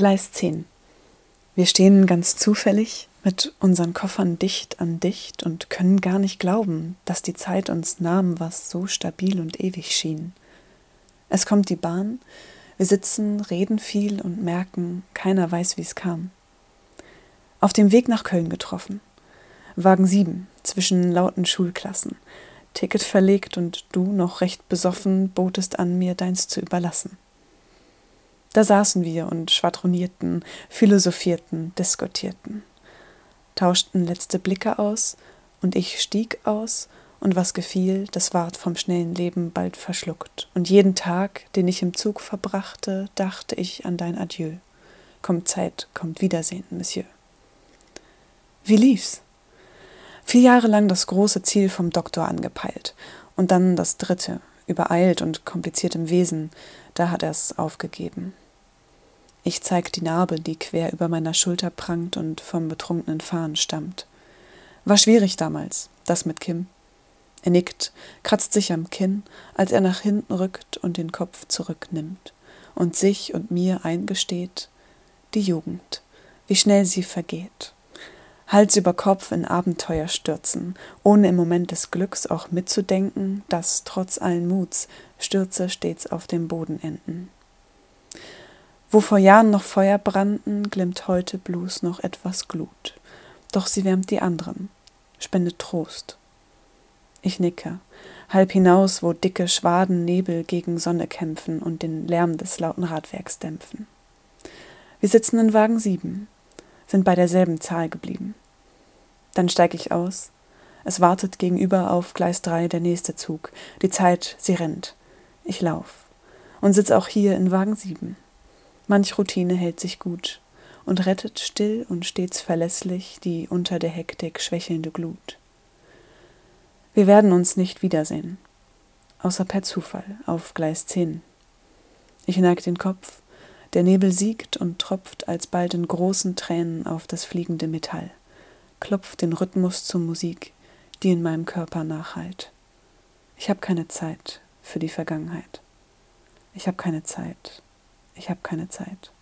Gleis 10. Wir stehen ganz zufällig mit unseren Koffern dicht an dicht und können gar nicht glauben, dass die Zeit uns nahm, was so stabil und ewig schien. Es kommt die Bahn, wir sitzen, reden viel und merken, keiner weiß, wie es kam. Auf dem Weg nach Köln getroffen. Wagen 7, zwischen lauten Schulklassen. Ticket verlegt und du, noch recht besoffen, botest an, mir deins zu überlassen. Da saßen wir und schwadronierten, philosophierten, diskutierten, tauschten letzte Blicke aus, und ich stieg aus, und was gefiel, das ward vom schnellen Leben bald verschluckt. Und jeden Tag, den ich im Zug verbrachte, dachte ich an dein Adieu. Kommt Zeit, kommt Wiedersehen, Monsieur. Wie lief's? Vier Jahre lang das große Ziel vom Doktor angepeilt und dann das dritte, übereilt und kompliziert im Wesen, da hat er's aufgegeben. Ich zeig die Narbe, die quer über meiner Schulter prangt und vom betrunkenen Fahren stammt. War schwierig damals, das mit Kim. Er nickt, kratzt sich am Kinn, als er nach hinten rückt und den Kopf zurücknimmt und sich und mir eingesteht, die Jugend, wie schnell sie vergeht. Hals über Kopf in Abenteuer stürzen, ohne im Moment des Glücks auch mitzudenken, dass trotz allen Muts Stürze stets auf dem Boden enden. Wo vor Jahren noch Feuer brannten, glimmt heute bloß noch etwas Glut. Doch sie wärmt die anderen, spendet Trost. Ich nicke, halb hinaus, wo dicke Schwaden Nebel gegen Sonne kämpfen und den Lärm des lauten Radwerks dämpfen. Wir sitzen in Wagen sieben, sind bei derselben Zahl geblieben. Dann steig ich aus. Es wartet gegenüber auf Gleis drei der nächste Zug. Die Zeit, sie rennt. Ich lauf und sitz auch hier in Wagen sieben. Manch Routine hält sich gut und rettet still und stets verlässlich die unter der Hektik schwächelnde Glut. Wir werden uns nicht wiedersehen, außer per Zufall auf Gleis 10. Ich neig den Kopf, der Nebel siegt und tropft alsbald in großen Tränen auf das fliegende Metall, klopft den Rhythmus zur Musik, die in meinem Körper nachhallt. Ich habe keine Zeit für die Vergangenheit. Ich habe keine Zeit. Ich habe keine Zeit.